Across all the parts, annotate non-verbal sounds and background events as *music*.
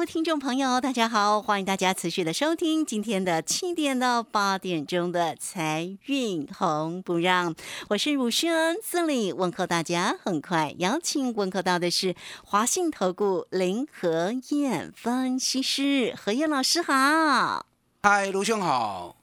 位听众朋友，大家好，欢迎大家持续的收听今天的七点到八点钟的财运红不让，我是汝轩，这里问候大家。很快邀请问候到的是华信投顾林和燕分析师何燕老师好。嗨，卢兄好，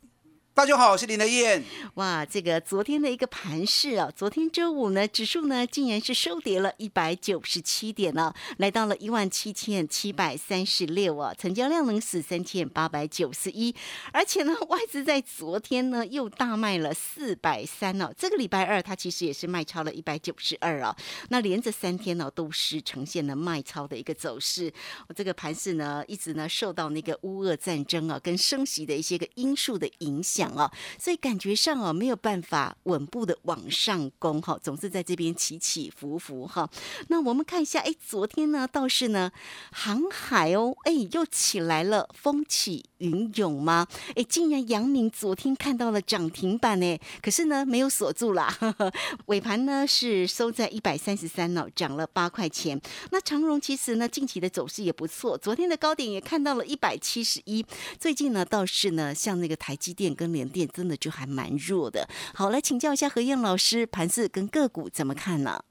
大家好，我是林德燕。哇，这个昨天的一个盘势啊，昨天周五呢，指数呢竟然是收跌了一百九十七点呢、来到了一万七千七百三十六啊，成交量能是三千八百九十一，而且呢，*laughs* 外资在昨天呢又大卖了四百三哦，这个礼拜二它其实也是卖超了一百九十二啊，那连着三天呢都是呈现了卖超的一个走势，我这个盘势呢一直呢受到那个乌俄战争啊跟升息的一些个因素的影响啊，所以感觉上哦没有办法稳步的往上攻哈，总是在这边起起伏伏哈。那我们看一下，哎，昨天呢倒是呢航海哦，哎又起来了，风起云涌吗？哎，竟然阳明昨天看到了涨停板呢，可是呢没有锁住啦，*laughs* 尾盘呢是收在一百三十三哦，涨了八块钱。那长荣其实呢近期的走势也不错，昨天的高点也看到了一百七十一，最近呢倒是呢像那个台积电跟联电真的就还蛮弱的。好，来请教一下何燕老师，盘势跟个股怎么看呢？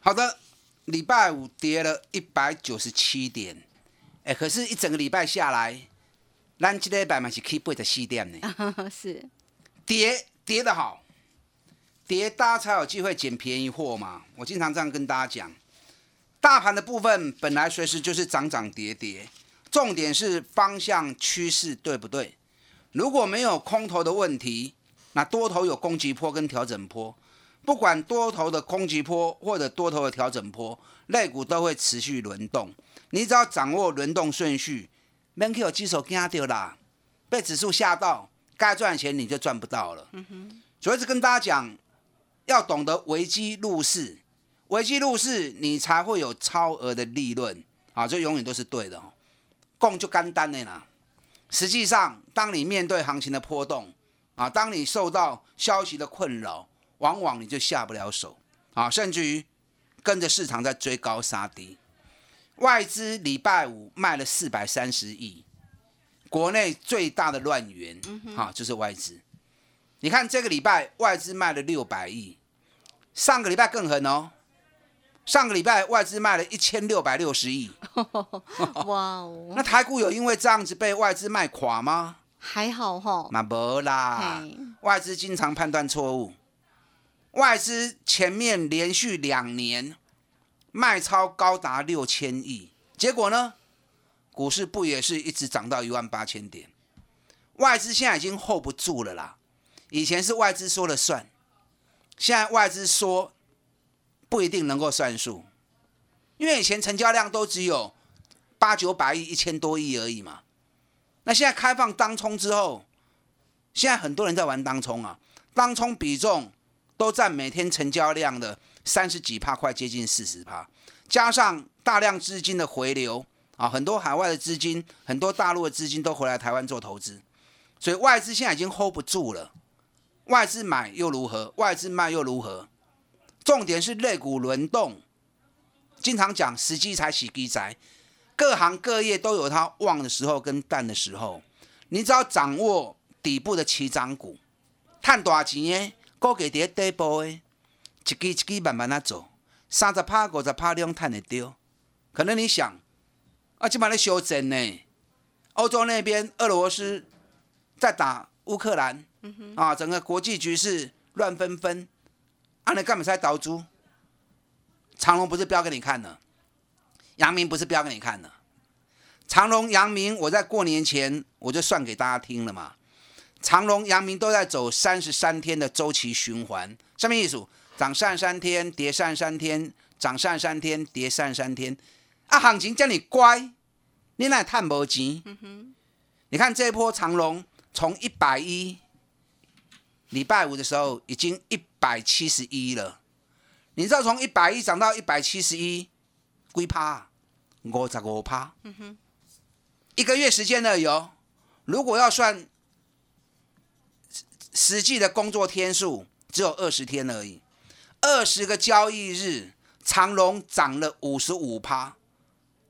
好的，礼拜五跌了一百九十七点，哎，可是，一整个礼拜下来，咱这礼拜嘛是可以八十四点呢，*laughs* 是跌跌得好，跌大家才有机会捡便宜货嘛。我经常这样跟大家讲，大盘的部分本来随时就是涨涨跌跌，重点是方向趋势对不对？如果没有空头的问题，那多头有攻击波跟调整波，不管多头的攻击波或者多头的调整波，类股都会持续轮动。你只要掌握轮动顺序，免去有基手惊掉啦，被指数吓到，该赚的钱你就赚不到了。所以是跟大家讲，要懂得危机入市，危机入市你才会有超额的利润啊，这永远都是对的、哦。供就干单的啦。实际上，当你面对行情的波动啊，当你受到消息的困扰，往往你就下不了手啊，甚至于跟着市场在追高杀低。外资礼拜五卖了四百三十亿，国内最大的乱源啊就是外资。你看这个礼拜外资卖了六百亿，上个礼拜更狠哦，上个礼拜外资卖了一千六百六十亿。*laughs* 哇哦，*laughs* 那台股有因为这样子被外资卖垮吗？还好哈，那没啦，外资经常判断错误。外资前面连续两年卖超高达六千亿，结果呢，股市不也是一直涨到一万八千点？外资现在已经 hold 不住了啦。以前是外资说了算，现在外资说不一定能够算数，因为以前成交量都只有八九百亿、一千多亿而已嘛。那现在开放当冲之后，现在很多人在玩当冲啊，当冲比重都占每天成交量的三十几帕，快接近四十帕，加上大量资金的回流啊，很多海外的资金，很多大陆的资金都回来台湾做投资，所以外资现在已经 hold 不住了。外资买又如何？外资卖又如何？重点是类股轮动，经常讲时机才洗机仔，各行各业都有它旺的时候跟淡的时候，你只要掌握底部的起涨股，看多少钱，股价伫底部的，一支一支慢慢啊走，三十趴、五十趴量赚得到。可能你想，啊，今晚在修正呢，欧洲那边俄罗斯在打乌克兰，啊，整个国际局势乱纷纷，啊，你干嘛在倒猪？长隆不是标给你看的，杨明不是标给你看的。长隆、杨明，我在过年前我就算给大家听了嘛。长隆、阳明都在走三十三天的周期循环，什么意思？涨上三天，跌上三天，涨上三天，跌上三天，啊，行情叫你乖，你那探无钱。你看这一波长龙从一百一，礼拜五的时候已经一百七十一了。你知道从一百一涨到一百七十一，几趴？五十五趴。一个月时间而已哦。如果要算实际的工作天数，只有二十天而已。二十个交易日，长隆涨了五十五趴，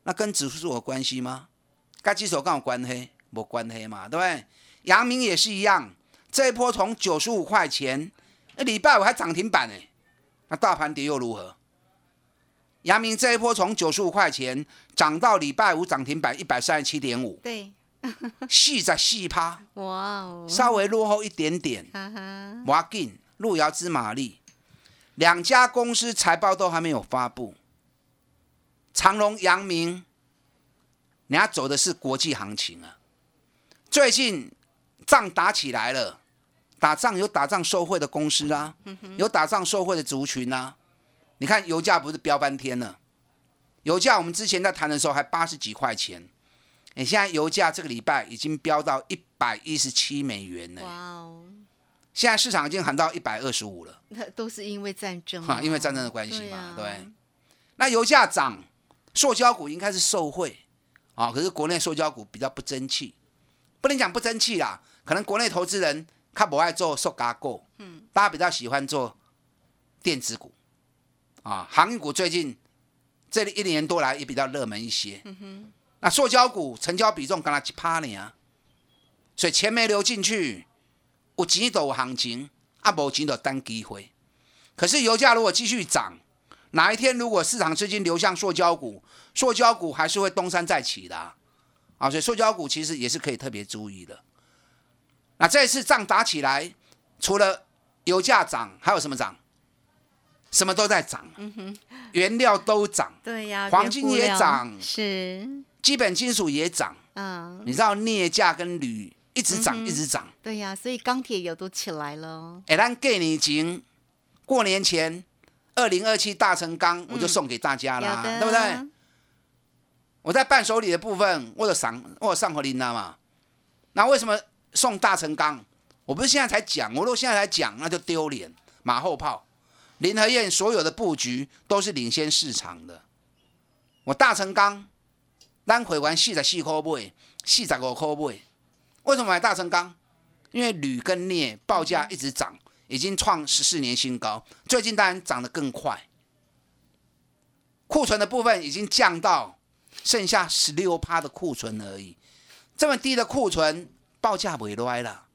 那跟指数有关系吗？跟指数跟有关系？没关系嘛，对不对？阳明也是一样，这一波从九十五块钱，那礼拜五还涨停板呢，那大盘跌又如何？阳明这一波从九十五块钱涨到礼拜五涨停板一百三十七点五，对，细在细趴，哇哦，稍微落后一点点，哈哈，瓦劲路遥知马力，两家公司财报都还没有发布，长隆、阳明，人家走的是国际行情啊。最近仗打起来了，打仗有打仗受贿的公司啊，有打仗受贿的族群啊。你看油价不是飙翻天了？油价我们之前在谈的时候还八十几块钱，你现在油价这个礼拜已经飙到一百一十七美元了。哇哦，现在市场已经喊到一百二十五了，那 *laughs* 都是因为战争哈，哦，因为战争的关系嘛，对啊。对。那油价涨，塑胶股应该是受惠。啊，可是国内塑胶股比较不争气，不能讲不争气啦，可能国内投资人他不爱做塑胶股，嗯，大家比较喜欢做电子股。啊，航运股最近这一年多来也比较热门一些，嗯哼。那塑胶股成交比重刚才一趴呢啊，所以钱没流进去，有钱就有行情，啊无钱就等机会。可是油价如果继续涨，哪一天如果市场资金流向塑胶股，塑胶股还是会东山再起的啊！啊所以塑胶股其实也是可以特别注意的。那这次仗打起来，除了油价涨，还有什么涨？什么都在涨，原料都涨，对呀，黄金也涨是，基本金属也涨。嗯，你知道镍价跟铝一直涨，一直涨。对呀，所以钢铁也都起来了，哎，咱给你前过年前，二零二七大成钢我就送给大家啦，对不对？？我在伴手礼的部分，我有赏，我有上回琳娜嘛。那为什么送大成钢？我不是现在才讲，我如果现在才讲，那就丢脸，马后炮。林和燕所有的布局都是领先市场的。我大成钢，咱回完四十四块买，四十五块买。为什么买大成钢？因为铝跟镍报价一直涨，已经创十四年新高，最近当然涨得更快。库存的部分已经降到剩下十六趴的库存而已，这么低的库存，报价不会歪了。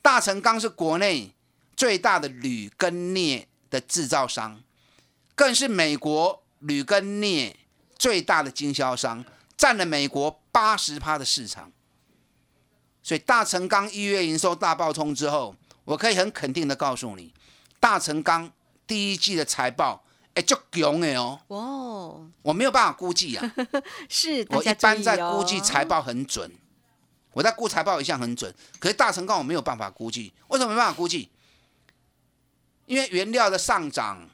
大成钢是国内最大的铝跟镍的制造商，更是美国铝跟镍最大的经销商，占了美国八十趴的市场。所以大成钢一月营收大爆冲之后，我可以很肯定的告诉你，大成钢第一季的财报，哎，就穷哎哦。哇哦，我没有办法估计啊，*laughs* 是，我一般在估计财报很准，我在估财报一向很准，可是大成钢我没有办法估计，为什么没办法估计？因为原料的上涨，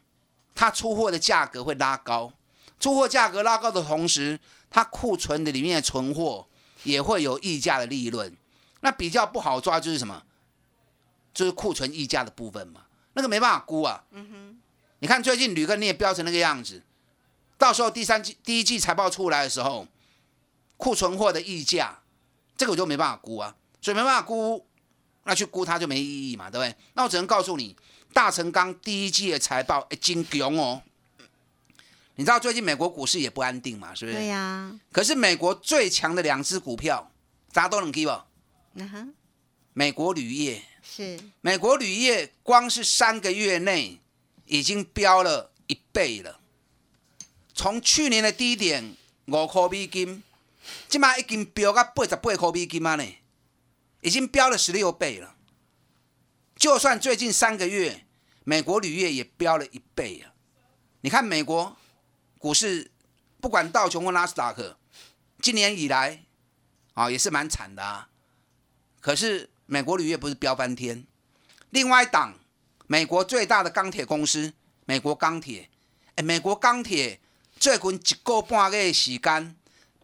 它出货的价格会拉高，出货价格拉高的同时，它库存的里面的存货也会有溢价的利润，那比较不好抓就是什么？就是库存溢价的部分嘛，那个没办法估啊。你看最近铝跟镍飙成那个样子，到时候第三季、第一季财报出来的时候，库存货的溢价，这个我就没办法估啊，所以没办法估，那去估它就没意义嘛，对不对？那我只能告诉你，大成钢第一季的财报哎，金强哦。你知道最近美国股市也不安定嘛，是不是？对呀，可是美国最强的两只股票，大家都能 give 嗯哼，美国铝业，是，美国铝业光是三个月内已经飙了一倍了，从去年的低点五块美金，今嘛已经飙到八十八块美金啊呢，已经飙了十六倍了。就算最近三个月，美国铝业也飙了一倍啊！你看美国股市，不管道琼或纳斯达克，今年以来啊也是蛮惨的啊。可是美国铝业不是飙翻天，另外一档美国最大的钢铁公司美国钢铁，哎，美国钢铁最近一个半月的时间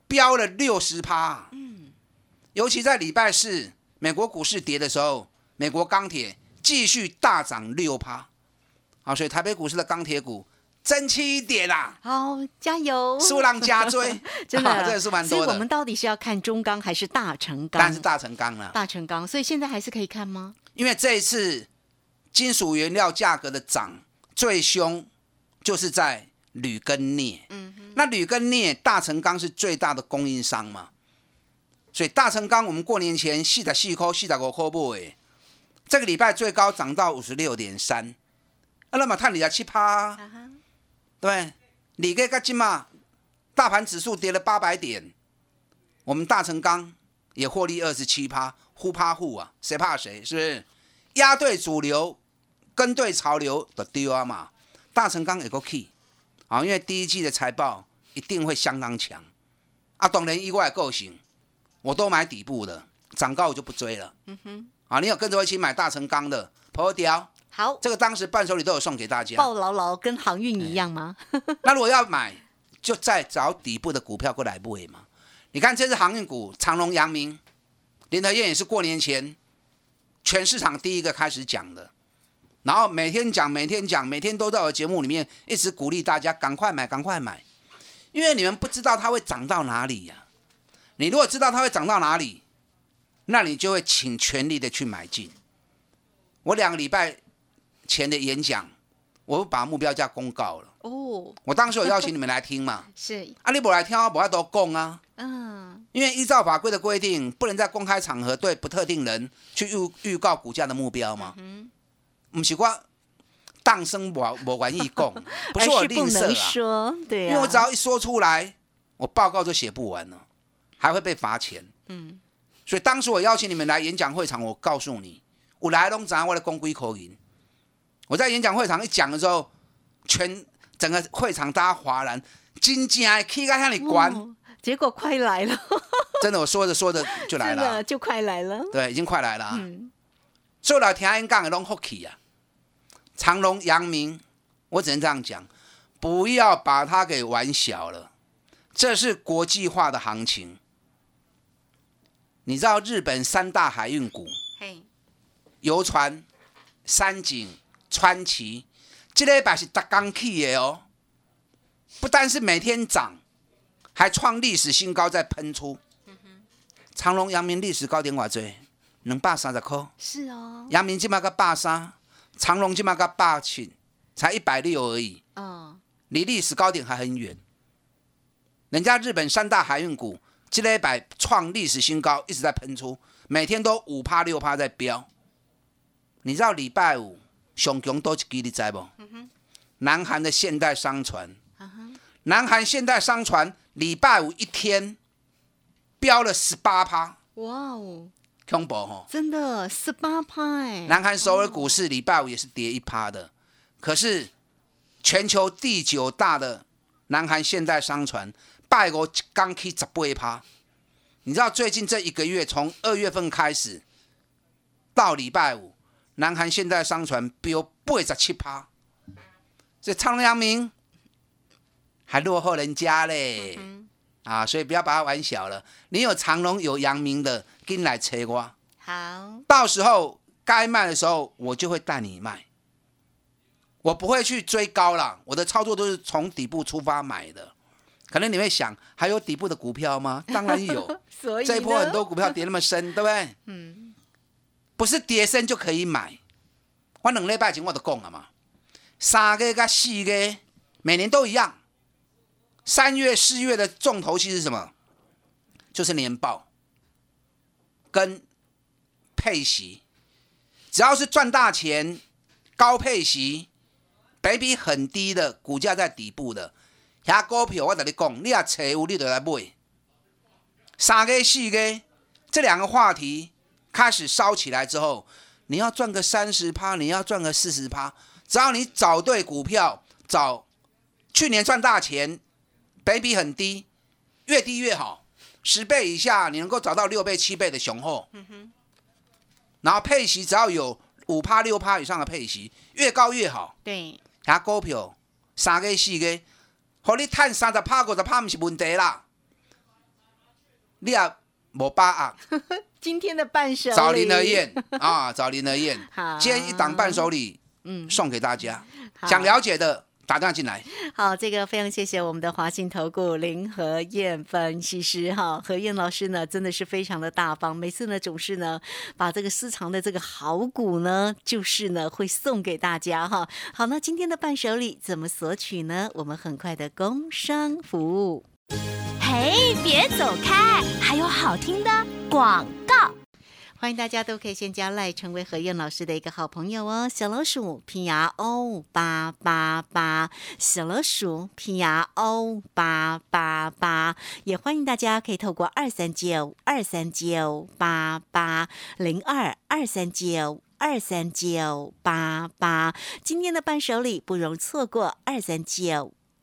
飙了六十趴。嗯，尤其在礼拜四美国股市跌的时候，美国钢铁继续大涨六趴。啊，所以台北股市的钢铁股争气一点啦，好，加油！数浪加追，*laughs* 真的，真 *laughs* 的是蛮多的。所以我们到底是要看中钢还是大成钢？但是大成钢了，大成钢，所以现在还是可以看吗？因为这一次金属原料价格的涨最凶，就是在铝跟镍。嗯哼，那铝跟镍，大成钢是最大的供应商嘛，所以大成钢我们过年前四十四块、四十五块买，这个礼拜最高涨到五十六点三。那么探你啊七趴，对，你给个金嘛，大盘指数跌了八百点，我们大成钢也获利二十七趴，互趴互啊，谁怕谁？是不是？压对主流，跟对潮流的丢啊嘛。大成钢也够 key 啊，因为第一季的财报一定会相当强啊。懂人意外构型，我都买底部的，涨高我就不追了。嗯哼，啊，你有跟着我一起买大成钢的，破掉。好，这个当时伴手礼都有送给大家，抱牢牢跟航运一样吗？那如果要买，就再找底部的股票过来买嘛。你看这是航运股，长隆、阳明、联合燕也是过年前全市场第一个开始讲的，然后每天讲、每天讲、每天都在我节目里面一直鼓励大家赶快买、赶快买，因为你们不知道它会涨到哪里呀。你如果知道它会涨到哪里，那你就会请全力的去买进。我两个礼拜。前的演讲，我把目标价公告了。哦，我当时有邀请你们来听嘛？*laughs* 是。阿里伯来听，我要都供啊。嗯。因为依照法规的规定，不能在公开场合对不特定人去预预告股价的目标嘛。嗯。不是我当生我我玩意供，*laughs* 不是我吝啬啊。对啊。因为我只要一说出来，我报告就写不完了，还会被罚钱。嗯。所以当时我邀请你们来演讲会场，我告诉你，我来龙咱我的公规口音。我在演讲会场一讲的时候，全整个会场大家哗然，金鸡啊，可以向你关，结果快来了，*laughs* 真的，我说着说着就来了，就快来了，对，已经快来了嗯！所以来听演讲的拢福气啊，长隆、阳明，我只能这样讲，不要把它给玩小了，这是国际化的行情。你知道日本三大海运股，嘿，游船、三井。川崎，这礼拜是大刚起的哦，不但是每天涨，还创历史新高，在喷出。长隆、阳明历史高点偌济？两百三十块。是哦。阳明起码个百三，长隆起码个百七，才一百六而已。嗯。离历史高点还很远。人家日本三大海运股，这礼拜创历史新高，一直在喷出，每天都五趴六趴在飙。你知道礼拜五？熊强多一支，你知不？南韩的现代商船，南韩现代商船礼拜五一天飙了十八趴，哇哦，恐怖哈！真的十八趴哎！南韩首尔股市礼拜五也是跌一趴的，可是全球第九大的南韩现代商船拜五刚起十八趴。你知道最近这一个月，从二月份开始到礼拜五。南韩现代商船飙八十七趴，这长阳明还落后人家嘞，啊，所以不要把它玩小了。你有长隆有阳明的，跟来切我。好，到时候该卖的时候，我就会带你卖。我不会去追高了，我的操作都是从底部出发买的。可能你会想，还有底部的股票吗？当然有，*laughs* 所以这一波很多股票跌那么深，对不对？嗯。不是跌升就可以买，我两礼拜前我都讲了嘛，三个跟四个每年都一样，三月四月的重头戏是什么？就是年报。跟配息，只要是赚大钱、高配息、倍比很低的股价在底部的，遐股票我跟你讲，你也找有你就来买，三个四个这两个话题。开始烧起来之后，你要赚个三十趴，你要赚个四十趴，只要你找对股票，找去年赚大钱，倍比很低，越低越好，十倍以下你能够找到六倍、七倍的雄厚。嗯哼。然后配息只要有五趴、六趴以上的配息，越高越好。对。遐股票三个四个，和你赚三十趴五十趴，毋是问题啦。你也无把握，*laughs* 今天的伴手礼找林德燕啊，找林德燕 *laughs* 好。今天一档伴手礼嗯，送给大家，好想了解的打电话进来。好，这个非常谢谢我们的华信投顾林和燕分析师哈，何燕老师呢真的是非常的大方，每次呢总是呢把这个私藏的这个好股呢，就是呢会送给大家哈。好，那今天的伴手礼怎么索取呢？我们很快的工商服务。嘿，别走开，还有好听的广告。欢迎大家都可以先加赖，成为何燕老师的一个好朋友哦。小老鼠 P R O 八八八，小老鼠 P R O 八八八，也欢迎大家可以透过二三九二三九八八零二二三九。二三九八八，今天的伴手礼不容错过，二三九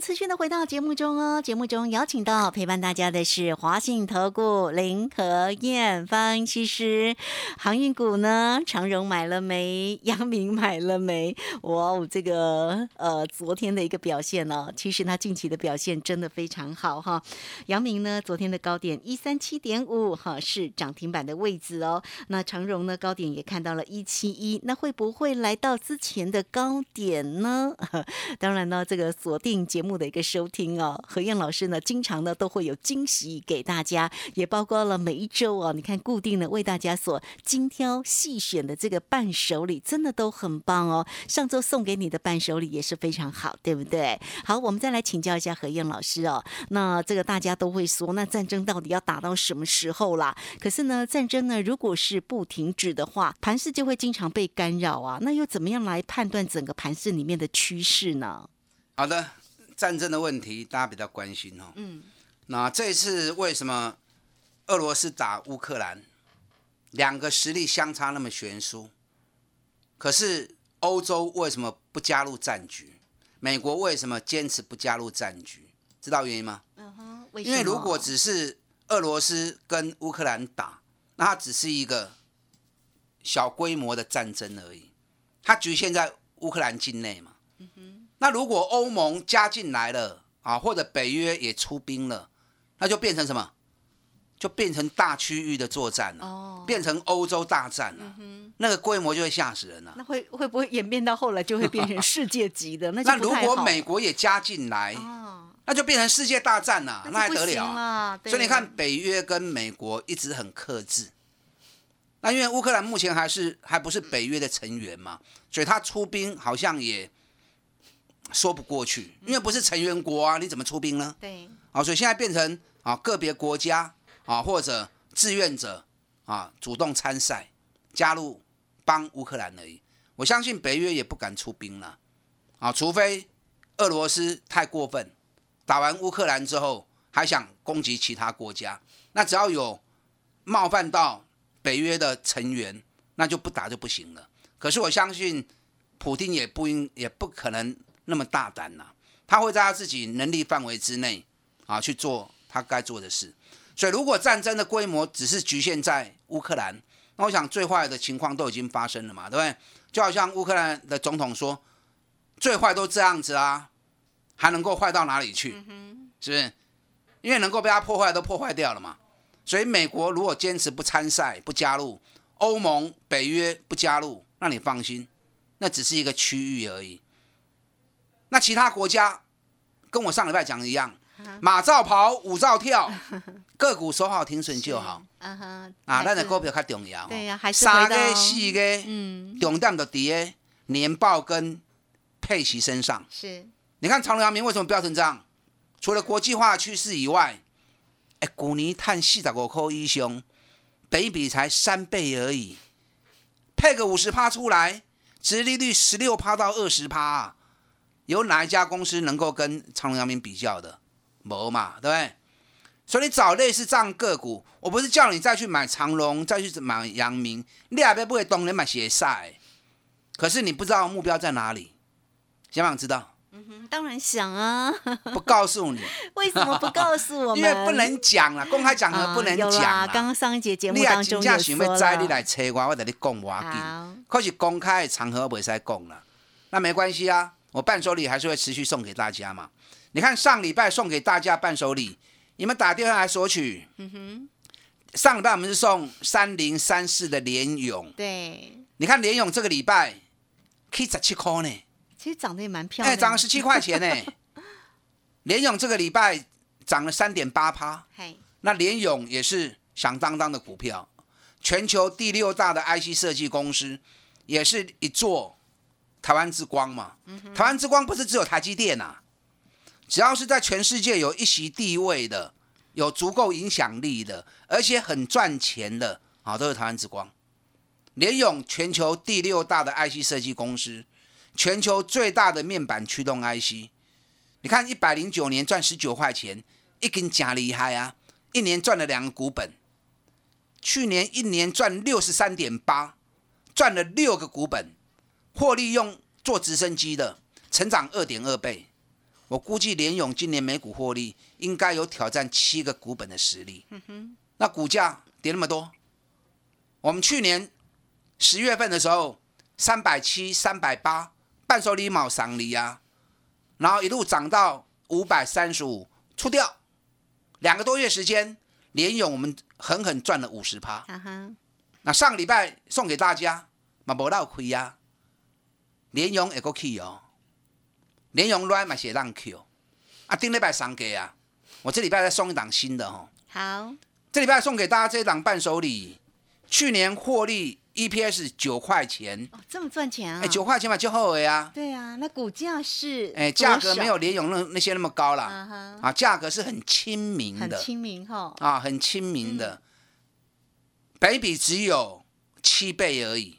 持续的回到节目中哦。节目中邀请到陪伴大家的是华信投顾林和燕分析师。航运股呢，长荣买了没？阳明买了没？哇哦，这个呃，昨天的一个表现呢、其实它近期的表现真的非常好哈。阳明呢，昨天的高点一三七点五哈，是涨停板的位置哦。那长荣呢，高点也看到了一七一，那会不会来到之前的高点呢？*laughs* 当然呢，这个锁定节目的一个收听哦，何燕老师呢，经常呢都会有惊喜给大家，也包括了每一周哦，你看固定的为大家所精挑细选的这个伴手礼，真的都很棒哦。上周送给你的伴手礼也是非常好，对不对？好，我们再来请教一下何燕老师哦。那这个大家都会说，那战争到底要打到什么时候啦？可是呢，战争呢，如果是不停止的话，盘势就会经常被干扰啊。那又怎么样来判断整个盘势里面的趋势呢？好的，战争的问题大家比较关心哦。嗯，那这次为什么俄罗斯打乌克兰，两个实力相差那么悬殊？可是欧洲为什么不加入战局？美国为什么坚持不加入战局？知道原因吗？嗯哼，为因为如果只是俄罗斯跟乌克兰打，那它只是一个小规模的战争而已，它局限在乌克兰境内嘛。那如果欧盟加进来了啊，或者北约也出兵了，那就变成什么？就变成大区域的作战了，哦，变成欧洲大战了。那个规模就会吓死人了。那会会不会演变到后来就会变成世界级的？*laughs* 那那如果美国也加进来，哦，那就变成世界大战了，那还得了啊？所以你看，北约跟美国一直很克制。那因为乌克兰目前还是还不是北约的成员嘛，所以他出兵好像也说不过去，因为不是成员国啊，你怎么出兵呢？对，啊，所以现在变成啊个别国家啊或者志愿者啊主动参赛加入帮乌克兰而已。我相信北约也不敢出兵了啊，除非俄罗斯太过分，打完乌克兰之后还想攻击其他国家，那只要有冒犯到北约的成员，那就不打就不行了。可是我相信普京也不应也不可能那么大胆呐、他会在他自己能力范围之内啊去做他该做的事。所以，如果战争的规模只是局限在乌克兰，那我想最坏的情况都已经发生了嘛，对不对？就好像乌克兰的总统说，最坏都这样子啊，还能够坏到哪里去？是不是？因为能够被他破坏都破坏掉了嘛。所以，美国如果坚持不参赛、不加入，欧盟、北约不加入，那你放心，那只是一个区域而已。那其他国家跟我上礼拜讲的一样，马照跑，舞照跳，*laughs* 个股守好停损就好啊哈，啊。还是咱的股票较重要哦。对呀还是三个、四个，嗯，重点就伫个年报跟配息身上。是你看长隆、阳明为什么飙成这样？除了国际化趋势以外，哎，哎，去年探四十五块以上，本比才三倍而已，配个五十趴出来，殖利率十六趴到二十趴，有哪一家公司能够跟长隆、阳明比较的？没嘛，对不对？所以你找类似这样个股，我不是叫你再去买长隆，再去买阳明，你也不会懂人买鞋赛，可是你不知道目标在哪里，想不想知道？嗯当然想啊，不告诉你，*laughs* 为什么不告诉我们？因为不能讲了，公开场合不能有讲。刚刚上一节节目你当中有也真正想要说知，你了。来找我，我跟你讲我好紧。可是公开的场合不使讲了，那没关系啊，我伴手礼还是会持续送给大家嘛。你看上礼拜送给大家伴手礼，你们打电话来索取。嗯哼。上礼拜我们是送三零三四的联勇，对，你看联勇这个礼拜可以十七块呢，其实长得也蛮漂哎、亮的。涨了十七块钱呢。*laughs* 联勇这个礼拜涨了三点八趴，嘿，那联勇也是响当当的股票，全球第六大的 IC 设计公司，也是一座台湾之光嘛。台湾之光不是只有台积电呐、只要是在全世界有一席地位的、有足够影响力的，而且很赚钱的啊，都是台湾之光。联勇全球第六大的 IC 设计公司，全球最大的面板驱动 IC。你看，一百零九年赚十九块钱，一根假厉害啊！一年赚了两个股本，去年一年赚六十三点八，赚了六个股本，获利用做直升机的，成长二点二倍。我估计联勇今年每股获利应该有挑战七个股本的实力。那股价跌那么多，我们去年十月份的时候，三百七、三百八，半手礼毛赏里呀，然后一路涨到五百三十五，出掉，两个多月时间，连勇我们狠狠赚了五十趴。那上个礼拜送给大家，嘛不闹亏啊，连勇也够 key 哦，连勇乱嘛写让 Q，啊，顶礼拜上给啊，我这礼拜再送一档新的哦，好，这礼拜送给大家这一档伴手礼，去年获利 EPS 九块钱，哦，这么赚钱啊？哎，九块钱嘛就后悔啊，对啊，那股价是哎，价格没有联勇那那些那么高啦，啊哈，啊，价格是很亲民的，很亲民哈。啊，很亲民的，北比只有七倍而已。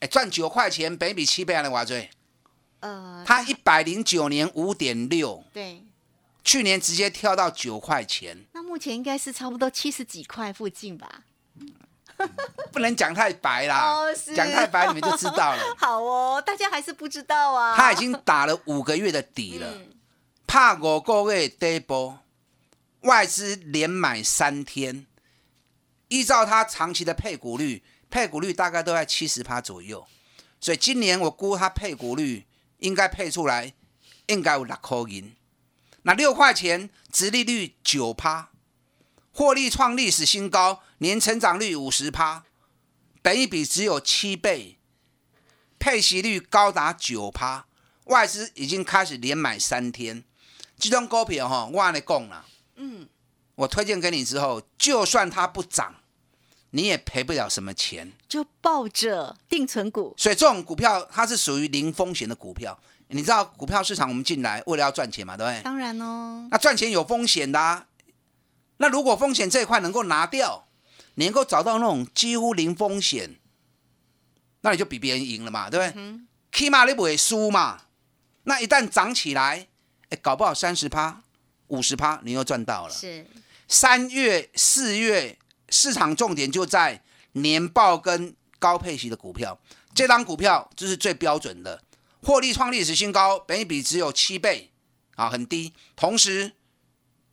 哎，赚九块钱，北比七倍还能挖最？呃，它一百零九年五点六，对，去年直接跳到九块钱，那目前应该是差不多七十几块附近吧？不能讲太白啦讲太白你们就知道了。*laughs* 好哦，大家还是不知道啊。他已经打了五个月的底了，嗯怕五个月跌波，外资连买三天，依照它长期的配股率，配股率大概都在七十趴左右，所以今年我估它配股率应该配出来，应该有六块银。那六块钱，殖利率九趴，获利创历史新高，年成长率五十趴，本一比只有七倍，配息率高达九趴，外资已经开始连买三天。这种股票哈，我跟你讲啦，嗯，我推荐给你之后，就算它不涨，你也赔不了什么钱。就抱着定存股，所以这种股票它是属于零风险的股票。你知道股票市场我们进来为了要赚钱嘛，对不对？当然哦，那赚钱有风险的、啊，那如果风险这一块能够拿掉，你能够找到那种几乎零风险，那你就比别人赢了嘛，对不对？起码你不会输嘛。那一旦涨起来，哎，搞不好三十趴、五十趴，你又赚到了。是三月、四月市场重点就在年报跟高配息的股票，这张股票就是最标准的，获利创历史新高，本益比只有七倍啊，很低。同时，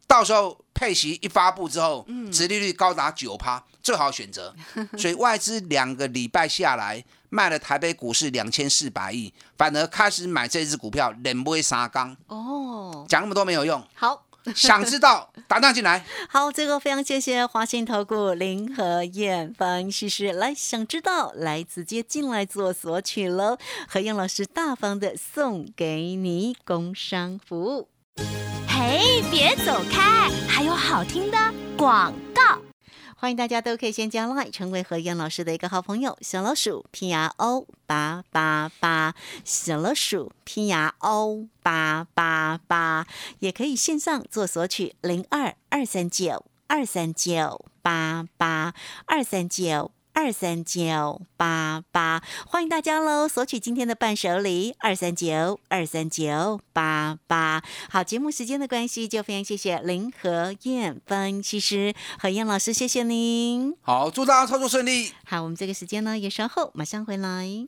到时候配息一发布之后，殖利率高达九趴，最好选择。*laughs* 所以外资两个礼拜下来卖了台北股市两千四百亿，反而开始买这只股票，连不会三缸，哦，讲那么多没有用。好。想知道打电话进来。好，最后非常谢谢华信投顾林和燕方析师来，想知道来直接进来做索取喽。何燕老师大方的送给你工商服务。嘿，别走开，还有好听的广告。欢迎大家都可以先加 line 成为何燕老师的一个好朋友，小老鼠 P R O 八八八，小老鼠 P R O 八八八，也可以线上做索取零二二三九二三九八八二三九。二三九八八，欢迎大家喽！索取今天的伴手礼，二三九二三九八八。好，节目时间的关系，就非常谢谢林和燕分析师何燕老师，谢谢您。好，祝大家操作顺利。好，我们这个时间呢也稍后马上回来。